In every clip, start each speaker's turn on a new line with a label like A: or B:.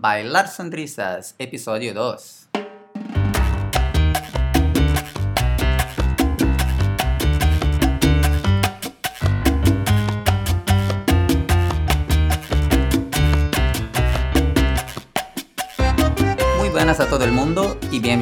A: Bailar Sonrisas, episodio 2.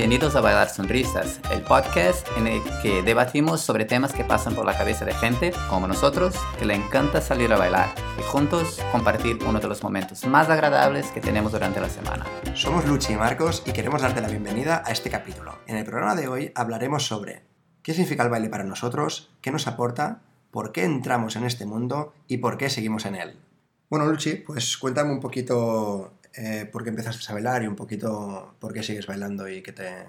A: Bienvenidos a Bailar Sonrisas, el podcast en el que debatimos sobre temas que pasan por la cabeza de gente como nosotros que le encanta salir a bailar y juntos compartir uno de los momentos más agradables que tenemos durante la semana.
B: Somos Luchi y Marcos y queremos darte la bienvenida a este capítulo. En el programa de hoy hablaremos sobre qué significa el baile para nosotros, qué nos aporta, por qué entramos en este mundo y por qué seguimos en él. Bueno, Luchi, pues cuéntame un poquito eh, por qué empezaste a bailar y un poquito por qué sigues bailando y qué te,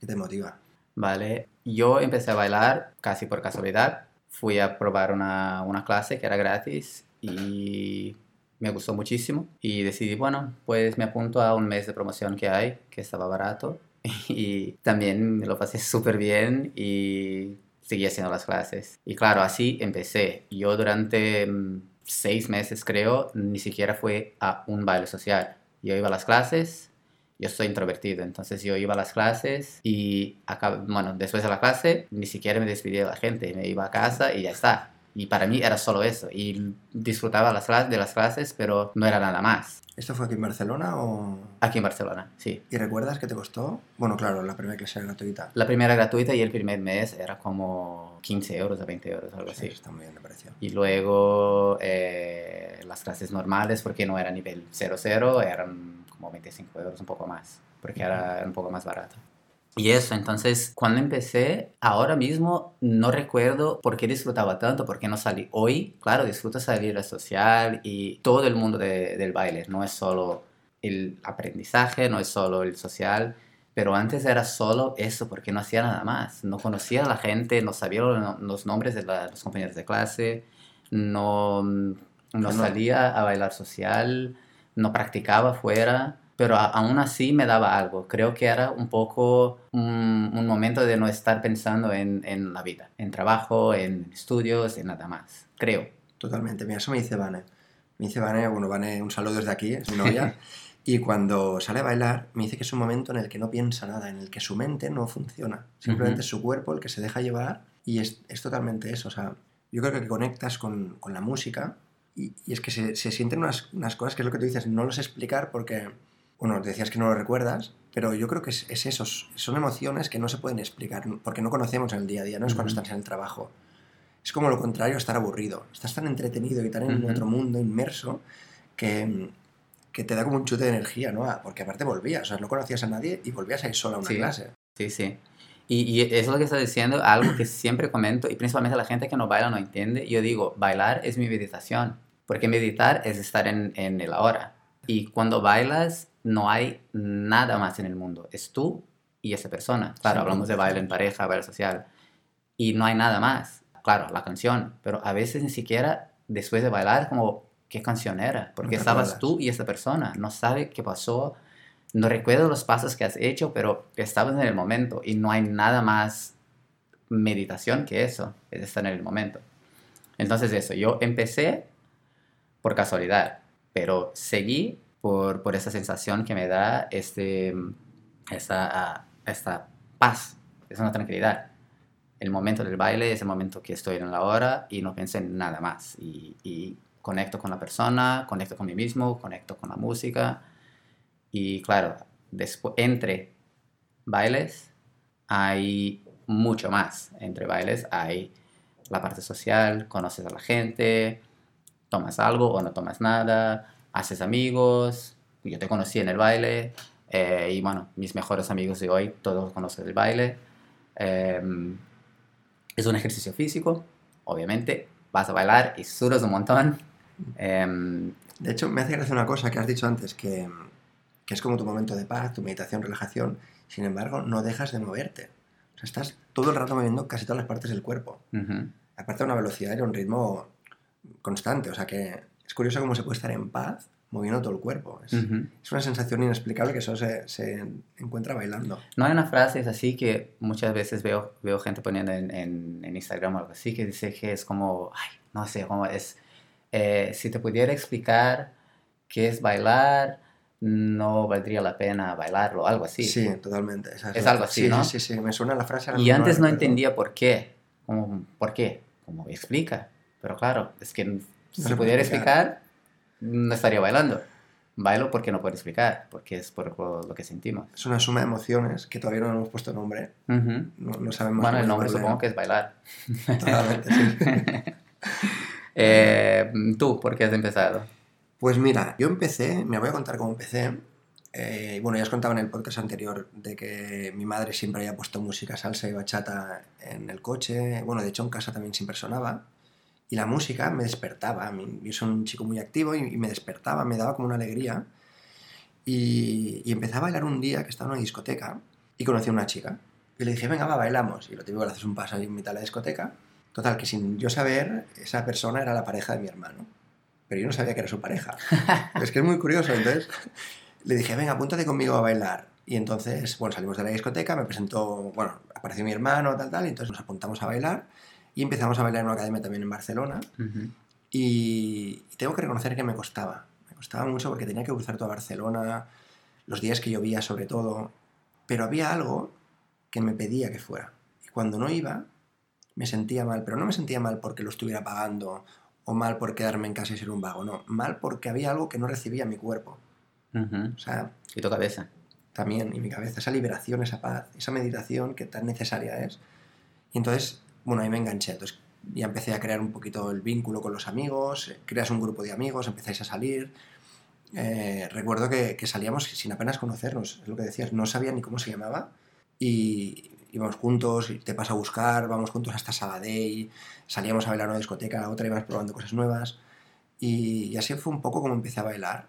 B: qué te motiva.
A: Vale, yo empecé a bailar casi por casualidad. Fui a probar una, una clase que era gratis y me gustó muchísimo. Y decidí, bueno, pues me apunto a un mes de promoción que hay, que estaba barato. Y también me lo pasé súper bien y seguí haciendo las clases. Y claro, así empecé. Yo durante mm, seis meses, creo, ni siquiera fui a un baile social. Yo iba a las clases, yo soy introvertido, entonces yo iba a las clases y, bueno, después de la clase ni siquiera me despedía de la gente, me iba a casa y ya está. Y para mí era solo eso. Y disfrutaba las de las clases, pero no era nada más.
B: ¿Esto fue aquí en Barcelona o...?
A: Aquí en Barcelona, sí.
B: ¿Y recuerdas qué te costó? Bueno, claro, la primera clase era gratuita.
A: La primera gratuita y el primer mes era como 15 euros o 20 euros, algo
B: Sí,
A: así.
B: está muy bien, me pareció.
A: Y luego eh, las clases normales, porque no era nivel 00, eran como 25 euros, un poco más, porque era un poco más barato. Y eso, entonces, cuando empecé, ahora mismo no recuerdo por qué disfrutaba tanto, por qué no salí. Hoy, claro, disfruto salir a social y todo el mundo de- del baile, no es solo el aprendizaje, no es solo el social, pero antes era solo eso, porque no hacía nada más. No conocía a la gente, no sabía lo- los nombres de la- los compañeros de clase, no, no
B: no.
A: salía a bailar social, no practicaba fuera, pero a- aún así me daba algo. Creo que era un poco un, un momento de no estar pensando en, en la vida, en trabajo, en estudios, en nada más. Creo.
B: Totalmente, mira, eso me dice Vane. Me dice Vane, bueno, Vane, un saludo desde aquí, es mi novia. y cuando sale a bailar, me dice que es un momento en el que no piensa nada, en el que su mente no funciona. Simplemente
A: Ujú.
B: es su cuerpo el que se deja llevar y es, es totalmente eso. O sea, yo creo que conectas con, con la música y, y es que se, se sienten unas, unas cosas que es lo que tú dices, no lo sé explicar porque, bueno, decías que no lo recuerdas, pero yo creo que es, es eso, son emociones que no se pueden explicar porque no conocemos en el día a día, no es cuando estás en el trabajo. Es como lo contrario, estar aburrido. Estás tan entretenido y tan en
A: Ujú.
B: otro mundo inmerso que, que te da como un chute de energía, ¿no? Porque aparte volvías, o sea, no conocías a nadie y volvías a ir solo a una
A: Sí.
B: clase.
A: Sí, sí. Y, y eso es lo que estás diciendo, algo que siempre comento, y principalmente la gente que no baila no entiende. Yo digo, bailar es mi meditación, porque meditar es estar en, en el ahora. Y cuando bailas, no hay nada más en el mundo. Es tú y esa persona. Claro,
B: Sí,
A: hablamos de baile en pareja, baile social. Y no hay nada más. Claro, la canción. Pero a veces ni siquiera después de bailar, como, ¿qué canción era? Porque
B: te
A: estabas tú y esa persona. No sabe qué pasó. No recuerdo los pasos que has hecho, pero estabas en el momento. Y no hay nada más meditación que eso. Es estar en el momento. Entonces eso, yo empecé por casualidad, pero seguí por, por esa sensación que me da este, esta, esta paz, es una tranquilidad. El momento del baile es el momento que estoy en la hora y no pienso en nada más. Y, y conecto con la persona, conecto con mí mismo, conecto con la música. Y claro, después, entre bailes hay mucho más. Entre bailes hay la parte social, conoces a la gente, tomas algo o no tomas nada, haces amigos. Yo te conocí en el baile eh, y bueno, mis mejores amigos de hoy todos conocen el baile. Em, es un ejercicio físico, obviamente. Vas a bailar y sudas un montón. Em,
B: De hecho, me hace gracia una cosa que has dicho antes, que, que es como tu momento de paz, tu meditación, relajación. Sin embargo, no dejas de moverte. O sea, estás todo el rato moviendo casi todas las partes del cuerpo. Aparte a una velocidad y a un ritmo constante. O sea que es curioso cómo se puede estar en paz moviendo todo el cuerpo. Es,
A: Ujú.
B: es una sensación inexplicable que solo se, se encuentra bailando.
A: No hay una frase es así que muchas veces veo, veo gente poniendo en, en, en Instagram o algo así que dice que es como, ay, no sé, como es, eh, si te pudiera explicar qué es bailar, no valdría la pena bailarlo, algo así.
B: Sí, totalmente. esa
A: Es
B: la-
A: algo así,
B: sí,
A: ¿no?
B: Sí, sí, sí, me suena la frase.
A: Y antes no entendía por qué. Como, ¿Por qué? Como explica. Pero claro, es que si
B: se puede
A: pudiera
B: explicar.
A: No estaría bailando. Bailo porque no puedo explicar, porque es por lo, lo que sentimos.
B: Es una suma de emociones que todavía no hemos puesto nombre. No, no sabemos
A: Bueno, el nombre supongo que es bailar.
B: Totalmente, sí.
A: Eh, ¿Tú por qué has empezado?
B: Pues mira, yo empecé, me voy a contar cómo empecé. Eh, bueno, ya os contaba en el podcast anterior de que mi madre siempre había puesto música, salsa y bachata en el coche. Bueno, de hecho en casa también siempre sonaba. Y la música me despertaba. Yo soy un chico muy activo y, y me despertaba, me daba como una alegría. Y, y empecé a bailar un día que estaba en una discoteca y conocí a una chica. Y le dije, venga, va, bailamos. Y lo típico, le haces un paso ahí en mitad de la discoteca. Total, que sin yo saber, esa persona era la pareja de mi hermano. Pero yo no sabía que era su pareja. es que es muy curioso. Entonces le dije, venga, apúntate conmigo a bailar. Y entonces, bueno, salimos de la discoteca, me presentó, bueno, apareció mi hermano, tal, tal, y entonces nos apuntamos a bailar y empezamos a bailar en una academia también en Barcelona. Y tengo que reconocer que me costaba. Me costaba mucho porque tenía que cruzar toda Barcelona, los días que llovía sobre todo. Pero había algo que me pedía que fuera. Y cuando no iba, me sentía mal. Pero no me sentía mal porque lo estuviera pagando o mal por quedarme en casa y ser un vago. No, mal porque había algo que no recibía mi cuerpo. O sea,
A: Y tu cabeza.
B: también, y mi cabeza, esa liberación, esa paz, esa meditación que tan necesaria es. Y entonces, bueno, ahí me enganché. Entonces ya empecé a crear un poquito el vínculo con los amigos, eh, creas un grupo de amigos, empezáis a salir. Eh, recuerdo que, que salíamos sin apenas conocernos, es lo que decías, no sabía ni cómo se llamaba. Y íbamos juntos, te vas a buscar, vamos juntos hasta Sabadell, salíamos a bailar a una discoteca, a otra íbamos probando cosas nuevas. Y, así fue un poco como empecé a bailar.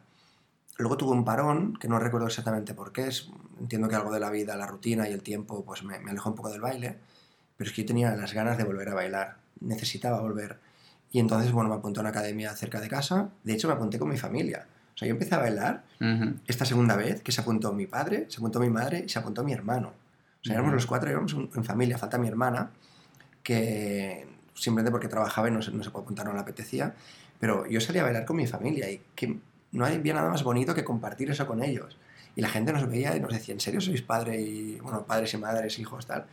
B: Luego tuve un parón, que no recuerdo exactamente por qué, es, entiendo que algo de la vida, la rutina y el tiempo, pues me alejó un poco del baile, pero es que yo tenía las ganas de volver a bailar, necesitaba volver. Y entonces, bueno, me apunté a una academia cerca de casa, de hecho me apunté con mi familia. O sea, yo empecé a bailar esta segunda vez, que se apuntó mi padre, se apuntó mi madre y se apuntó mi hermano. O sea, éramos los cuatro, éramos un- en familia, falta mi hermana, que simplemente porque trabajaba y no se, no se puede apuntar, no le apetecía, pero yo salía a bailar con mi familia y que no había nada más bonito que compartir eso con ellos. Y la gente nos veía y nos decía, ¿en serio sois padre y, bueno, padres y madres, hijos, tal?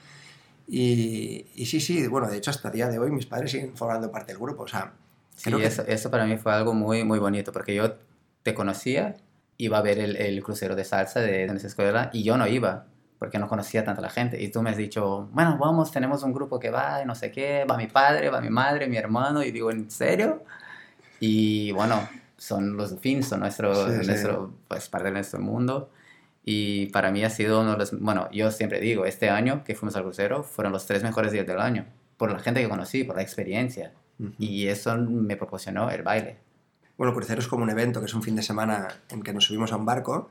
B: Y, y sí, sí, bueno, de hecho hasta el día de hoy mis padres siguen formando parte del grupo, o sea,
A: Sí,
B: creo que-
A: eso, eso para mí fue algo muy, muy bonito, porque yo te conocía, iba a ver el, el crucero de salsa de, de nuestra escuela y yo no iba, porque no conocía tanta la gente. Y tú me has dicho, bueno, vamos, tenemos un grupo que va y no sé qué, va mi padre, va mi madre, mi hermano, y digo, ¿en serio? Y bueno, son los fins, son nuestro,
B: Sí, sí.
A: nuestro pues, parte de nuestro mundo. Y para mí ha sido uno de los, bueno, yo siempre digo, este año que fuimos al crucero fueron los tres mejores días del año, por la gente que conocí, por la experiencia.
B: Ujú.
A: Y eso me proporcionó el baile.
B: Bueno, crucero es como un evento que es un fin de semana en que nos subimos a un barco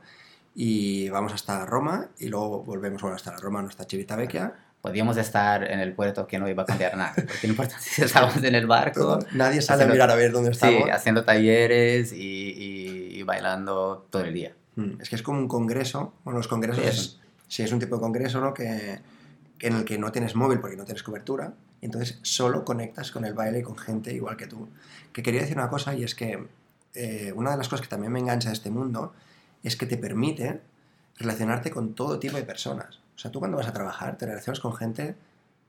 B: y vamos hasta Roma y luego volvemos bueno, hasta Roma, no hasta Civitavecchia.
A: Podíamos estar en el puerto que no iba a cambiar nada, porque no importa si estábamos en el barco,
B: Nadie sale a
A: haciendo-
B: mirar a ver dónde
A: sí,
B: estamos.
A: haciendo talleres y, y- y bailando todo el día.
B: Mm, Es que es como un congreso. Bueno, los congresos es, sí, es un tipo de congreso ¿no? que, que en el que no tienes móvil porque no tienes cobertura. Y entonces solo conectas con el baile y con gente igual que tú. Que quería decir una cosa y es que eh, una de las cosas que también me engancha de este mundo es que te permite relacionarte con todo tipo de personas. O sea, tú cuando vas a trabajar te relacionas con gente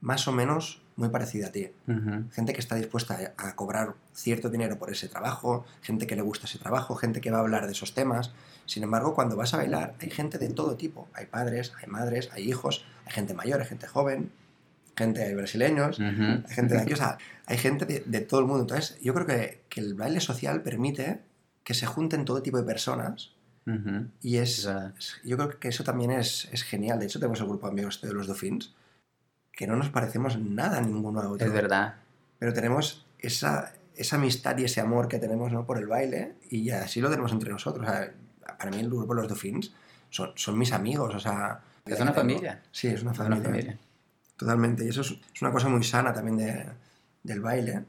B: más o menos muy parecida a ti. Gente que está dispuesta a cobrar cierto dinero por ese trabajo, gente que le gusta ese trabajo, gente que va a hablar de esos temas. Sin embargo, cuando vas a bailar, hay gente de todo tipo. Hay padres, hay madres, hay hijos, hay gente mayor, hay gente joven, gente hay brasileños,
A: Ujú.
B: hay gente de aquí, o sea, hay gente de, de todo el mundo. Entonces, yo creo que, que el baile social permite que se junten todo tipo de personas y es, yo creo que eso también es, es genial. De hecho, tenemos el grupo de amigos de los Dauphins que no nos parecemos nada ninguno a otro
A: Es verdad.
B: pero tenemos esa, esa amistad y ese amor que tenemos ¿no? por el baile y así lo tenemos entre nosotros. O sea, para mí el grupo los Dauphins son, son mis amigos, o sea...
A: Es una familia.
B: Sí, es una
A: Es una
B: familia.
A: familia.
B: Totalmente. Y eso es, es una cosa muy sana también de- del baile,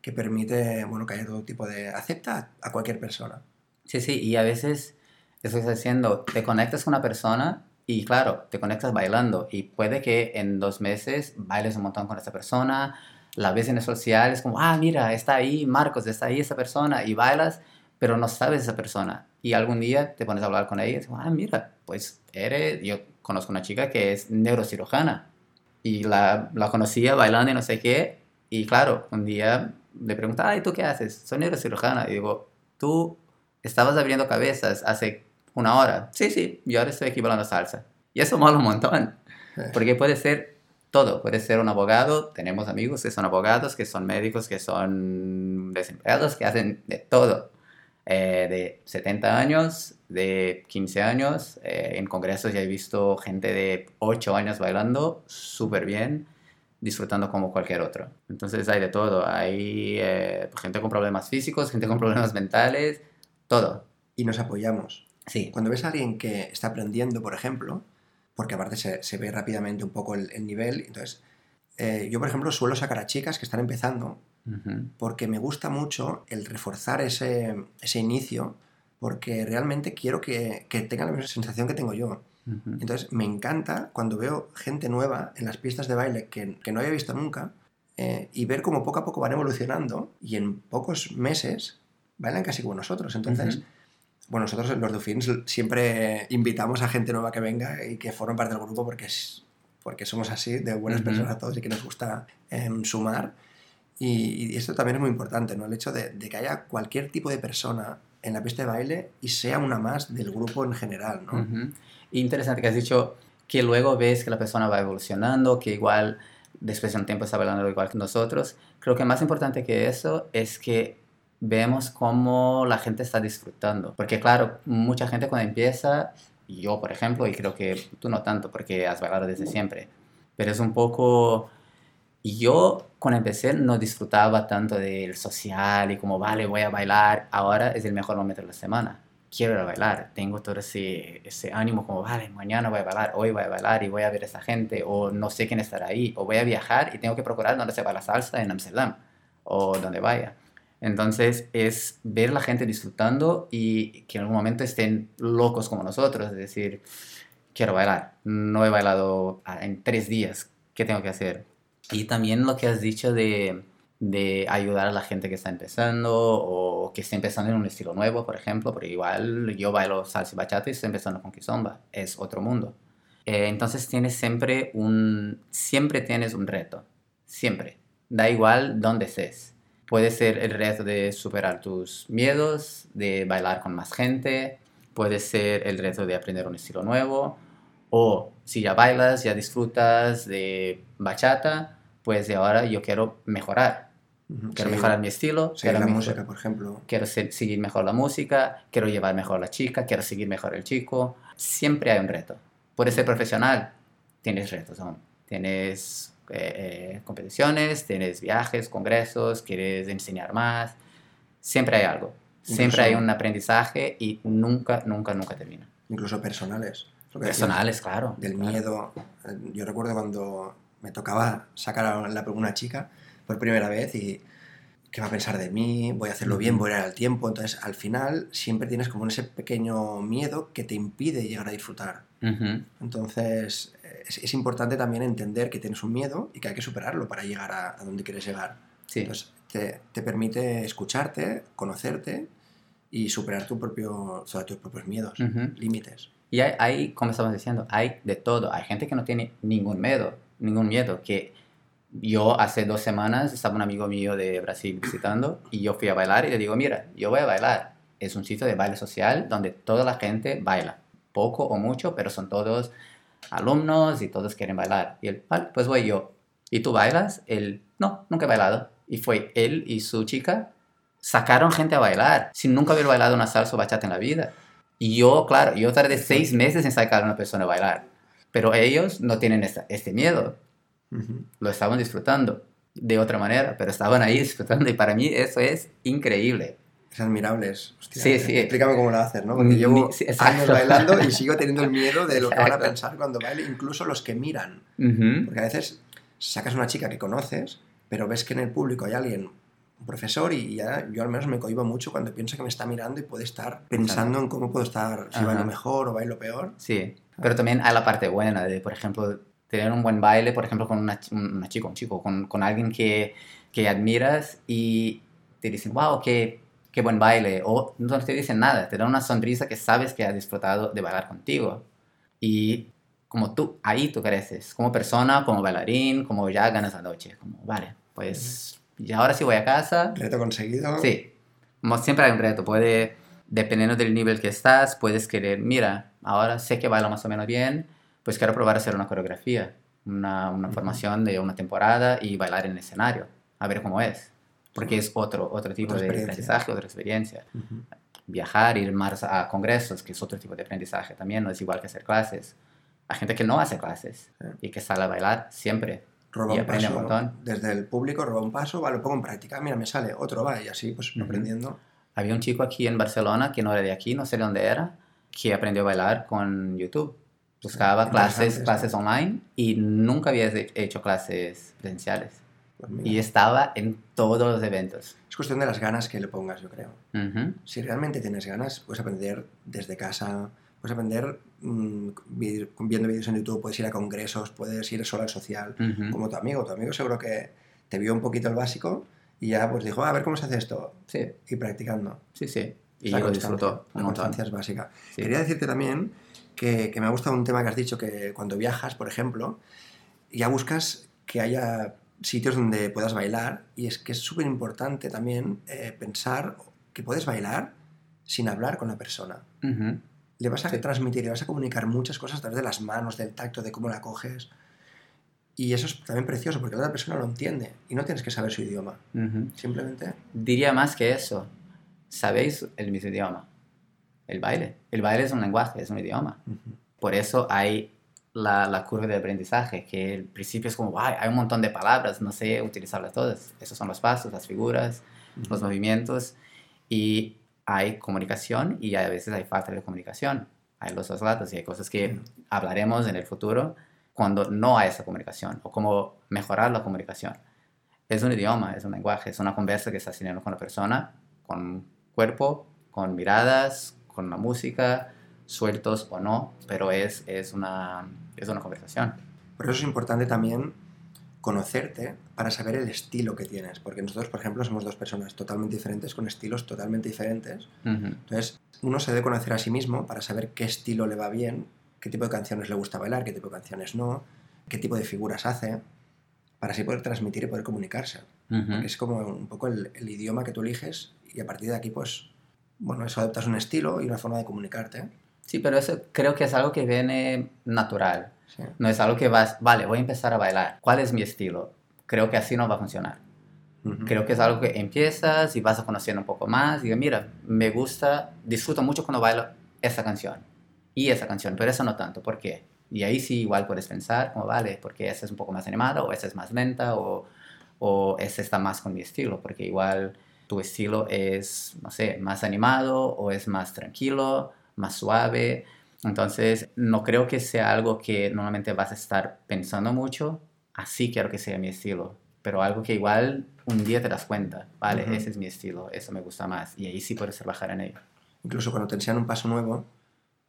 B: que permite bueno, que haya todo tipo de... acepta a cualquier persona.
A: Sí, sí, y a veces, eso estás diciendo, te conectas con una persona y claro, te conectas bailando y puede que en dos meses bailes un montón con esa persona, la ves en el social, es como, ah, mira, está ahí Marcos, está ahí esa persona y bailas, pero no sabes esa persona. Y algún día te pones a hablar con ella y dices, ah, mira, pues eres, yo conozco una chica que es neurocirujana y la, la conocía bailando y no sé qué. Y claro, un día le pregunta, ay, ¿tú qué haces? Soy neurocirujana. Y digo, tú estabas abriendo cabezas hace una hora. Sí, sí, yo ahora estoy aquí bailando salsa. Y eso mola un montón. Porque puede ser todo. Puede ser un abogado. Tenemos amigos que son abogados, que son médicos, que son desempleados, que hacen de todo. Eh, de 70 años, de 15 años. Eh, en congresos ya he visto gente de 8 años bailando súper bien, disfrutando como cualquier otro. Entonces hay de todo. Hay eh, gente con problemas físicos, gente con problemas mentales, todo.
B: Y nos apoyamos.
A: Sí.
B: Cuando ves a alguien que está aprendiendo, por ejemplo, porque aparte se, se ve rápidamente un poco el, el nivel, entonces yo, por ejemplo, suelo sacar a chicas que están empezando porque me gusta mucho el reforzar ese, ese inicio, porque realmente quiero que, que, tengan la misma sensación que tengo yo. Entonces me encanta cuando veo gente nueva en las pistas de baile que, que no había visto nunca eh, y ver cómo poco a poco van evolucionando y en pocos meses bailan casi como nosotros. Entonces, bueno, nosotros los Dufins siempre invitamos a gente nueva que venga y que forme parte del grupo porque, es, porque somos así, de buenas personas todos y que nos gusta eh, sumar. Y, esto también es muy importante, ¿no? El hecho de, que haya cualquier tipo de persona en la pista de baile y sea una más del grupo en general, ¿no?
A: Interesante que has dicho que luego ves que la persona va evolucionando, que igual después de un tiempo está bailando igual que nosotros. Creo que más importante que eso es que vemos cómo la gente está disfrutando. Porque claro, mucha gente cuando empieza, yo por ejemplo, y creo que tú no tanto porque has bailado desde siempre, pero es un poco yo cuando empecé no disfrutaba tanto del social y como, vale, voy a bailar, ahora es el mejor momento de la semana. Quiero ir a bailar, tengo todo ese, ese ánimo como, vale, mañana voy a bailar, hoy voy a bailar y voy a ver a esa gente, o no sé quién estará ahí, o voy a viajar y tengo que procurar dónde se va la salsa en Amsterdam, o donde vaya. Entonces es ver la gente disfrutando y que en algún momento estén locos como nosotros, es decir, quiero bailar, no he bailado en tres días, ¿qué tengo que hacer? Y también lo que has dicho de, ayudar a la gente que está empezando o que está empezando en un estilo nuevo, por ejemplo, porque igual yo bailo salsa y bachata y estoy empezando con kizomba, es otro mundo. Eh, entonces tienes siempre un, siempre tienes un reto, siempre. Da igual dónde estés. Puede ser el reto de superar tus miedos, de bailar con más gente, puede ser el reto de aprender un estilo nuevo, o si ya bailas, ya disfrutas de bachata, pues de ahora yo quiero mejorar. Quiero mejorar mi estilo.
B: Quiero la música, por ejemplo.
A: Quiero seguir mejor la música, quiero llevar mejor la chica, quiero seguir mejor el chico. Siempre hay un reto. Puede ser profesional, tienes retos aún. Tienes eh, eh, competiciones, tienes viajes, congresos, quieres enseñar más. Siempre hay algo. Siempre hay un aprendizaje y nunca, nunca, nunca termina.
B: Incluso personales.
A: Personales, claro.
B: Del miedo. Yo recuerdo cuando me tocaba sacar a la, una chica por primera vez y qué va a pensar de mí, voy a hacerlo bien, voy a ir al tiempo. Entonces, al final, siempre tienes como ese pequeño miedo que te impide llegar a disfrutar. Entonces, es, importante también entender que tienes un miedo y que hay que superarlo para llegar a, donde quieres llegar.
A: Sí.
B: Entonces, te, te, permite escucharte, conocerte y superar tu propio, sobre tus propios miedos, límites.
A: Y hay, como estamos diciendo, hay de todo. Hay gente que no tiene ningún miedo, ningún miedo. Que yo hace dos semanas estaba un amigo mío de Brasil visitando y yo fui a bailar y le digo, mira, yo voy a bailar. Es un sitio de baile social donde toda la gente baila. Poco o mucho, pero son todos alumnos y todos quieren bailar. Y él, vale, pues voy yo. ¿Y tú bailas? Él, no, nunca he bailado. Y fue él y su chica sacaron gente a bailar sin nunca haber bailado una salsa o bachata en la vida. Y yo, claro, yo tardé seis meses en sacar a una persona a bailar, pero ellos no tienen este miedo. Lo estaban disfrutando de otra manera, pero estaban ahí disfrutando y para mí eso es increíble.
B: Es admirable. Hostia,
A: sí, sí.
B: Explícame cómo lo haces, ¿no? Porque llevo años bailando y sigo teniendo el miedo de lo que van a pensar cuando baile, incluso los que miran. Porque a veces sacas una chica que conoces, pero ves que en el público hay alguien profesor y ya yo al menos me cohibo mucho cuando pienso que me está mirando y puede estar pensando en cómo puedo estar, si bailo mejor o bailo peor.
A: Sí, pero también hay la parte buena de, por ejemplo, tener un buen baile, por ejemplo, con una, una chica, un chico, con, con alguien que, que, admiras y te dicen, wow, qué, qué buen baile, o no te dicen nada, te dan una sonrisa que sabes que has disfrutado de bailar contigo. Y como tú, ahí tú creces, como persona, como bailarín, como ya ganas la noche, como, vale, pues, y ahora sí voy a casa.
B: Reto conseguido.
A: Sí, como siempre hay un reto, puede, dependiendo del nivel que estás, puedes querer, mira, ahora sé que bailo más o menos bien, pues quiero probar a hacer una coreografía, una, una formación de una temporada y bailar en el escenario, a ver cómo es, porque es otro, otro tipo
B: Otra
A: de aprendizaje, otra experiencia.
B: Ujú.
A: Viajar, ir más a congresos, que es otro tipo de aprendizaje también, no es igual que hacer clases. Hay gente que no hace clases y que sale a bailar siempre.
B: Roba
A: Y
B: un
A: aprende
B: paso
A: un montón.
B: desde el público, roba un paso, va, lo pongo en práctica, mira, me sale, otro va, y así pues
A: Ujú.
B: aprendiendo.
A: Había un chico aquí en Barcelona que no era de aquí, no sé de dónde era, que aprendió a bailar con YouTube. Buscaba clases,
B: Interesante
A: clases
B: esto.
A: online y nunca había he- hecho clases presenciales.
B: Pues
A: Y estaba en todos los eventos.
B: Es cuestión de las ganas que le pongas, yo creo. Si realmente tienes ganas, puedes aprender desde casa, puedes aprender mm, vi- viendo vídeos en YouTube, puedes ir a congresos, puedes ir solo al social, como tu amigo. Tu amigo seguro que te vio un poquito el básico y ya pues dijo, "Ah, a ver cómo se hace esto,
A: Sí,
B: y practicando.
A: sí, sí. Y
B: La constancia,
A: disfrutó
B: La constancia es básica.
A: Sí.
B: Quería decirte también que, que me ha gustado un tema que has dicho, que cuando viajas, por ejemplo, ya buscas que haya sitios donde puedas bailar y es que es súper importante también eh, pensar que puedes bailar sin hablar con la persona. Le vas a
A: Sí.
B: transmitir, le vas a comunicar muchas cosas a través de las manos, del tacto, de cómo la coges. Y eso es también precioso porque la otra persona lo entiende y no tienes que saber su idioma. Simplemente
A: Diría más que eso. Sabéis el mismo idioma. El baile. El baile es un lenguaje, es un idioma. Por eso hay la, la curva de aprendizaje, que al principio es como, "Guay, hay un montón de palabras, no sé utilizarlas todas. Esos son los pasos, las figuras, los movimientos. Y hay comunicación y a veces hay falta de comunicación. Hay los dos lados y hay cosas que hablaremos en el futuro cuando no hay esa comunicación o cómo mejorar la comunicación. Es un idioma, es un lenguaje, es una conversa que estás teniendo con la persona, con cuerpo, con miradas, con la música, sueltos o no, pero es, es, una, es una conversación.
B: Por eso es importante también conocerte para saber el estilo que tienes, porque nosotros, por ejemplo, somos dos personas totalmente diferentes, con estilos totalmente diferentes. Entonces, uno se debe conocer a sí mismo para saber qué estilo le va bien, qué tipo de canciones le gusta bailar, qué tipo de canciones no, qué tipo de figuras hace, para así poder transmitir y poder comunicarse. Porque es como un poco el, el idioma que tú eliges y a partir de aquí, pues, bueno, eso adoptas un estilo y una forma de comunicarte.
A: Sí, pero eso creo que es algo que viene natural.
B: Sí.
A: No es algo que vas, vale, voy a empezar a bailar. ¿Cuál es mi estilo? Creo que así no va a funcionar.
B: Ujú.
A: Creo que es algo que empiezas y vas a conocer un poco más. Y digo, mira, me gusta, disfruto mucho cuando bailo esa canción y esa canción, pero esa no tanto. ¿Por qué? Y ahí sí igual puedes pensar, como vale, porque esa es un poco más animada o esa es más lenta o, o esa está más con mi estilo, porque igual tu estilo es, no sé, más animado o es más tranquilo, más suave. Entonces, no creo que sea algo que normalmente vas a estar pensando mucho. Así quiero que sea mi estilo. Pero algo que igual un día te das cuenta, vale, ese es mi estilo, eso me gusta más. Y ahí sí puedes trabajar en ello.
B: Incluso cuando te enseñan un paso nuevo,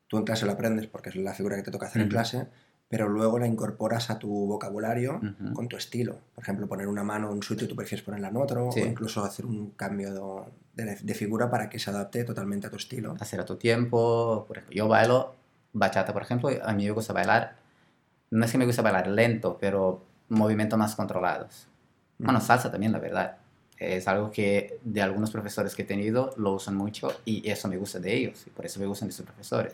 B: tú en clase lo aprendes porque es la figura que te toca hacer en clase, pero luego la incorporas a tu vocabulario con tu estilo. Por ejemplo, poner una mano en un sitio y tú prefieres ponerla en otro,
A: Sí.
B: o incluso hacer un cambio de, de- de figura para que se adapte totalmente a tu estilo.
A: Hacer a tu tiempo. Por ejemplo, yo bailo bachata, por ejemplo, a mí me gusta bailar, no es que me gusta bailar lento, pero movimientos más controlados. Bueno, salsa también, la verdad. Es algo que de algunos profesores que he tenido lo usan mucho y eso me gusta de ellos y por eso me gustan de sus profesores.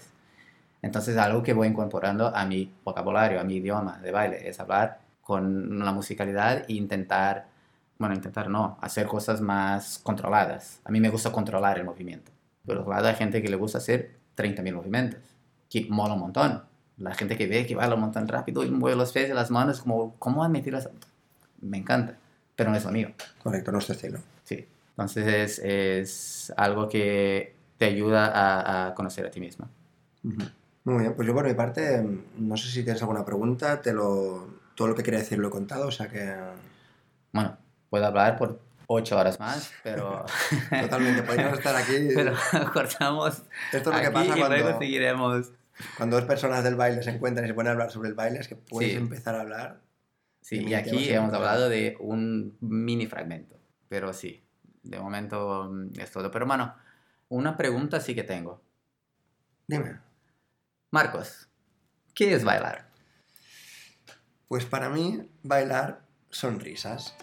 A: Entonces, algo que voy incorporando a mi vocabulario, a mi idioma de baile, es hablar con la musicalidad e intentar, bueno, intentar no, hacer cosas más controladas. A mí me gusta controlar el movimiento. Pero claro, hay gente que le gusta hacer 30.000 movimientos, que mola un montón. La gente que ve que baila un montón rápido y mueve los pies y las manos, como, ¿cómo han metido las...? Me encanta, pero no es lo mío.
B: Correcto, nuestro estilo.
A: Sí. Entonces es, es algo que te ayuda a, a conocer a ti mismo.
B: Ujú. Muy bien, pues yo por mi parte, no sé si tienes alguna pregunta, te lo, todo lo que quería decir lo he contado, o sea que
A: Bueno, puedo hablar por ocho horas más, pero,
B: totalmente podríamos estar aquí.
A: pero cortamos
B: Esto es lo que pasa
A: y luego
B: cuando,
A: seguiremos.
B: cuando dos personas del baile se encuentran y se ponen a hablar sobre el baile, es que puedes
A: Sí.
B: empezar a hablar.
A: Sí,
B: Y
A: y aquí hemos hablado de un mini fragmento, pero sí, de momento mm, es todo. Pero, mano, una pregunta sí que tengo.
B: Dime.
A: Marcos, ¿qué es bailar?
B: Pues para mí, bailar son risas.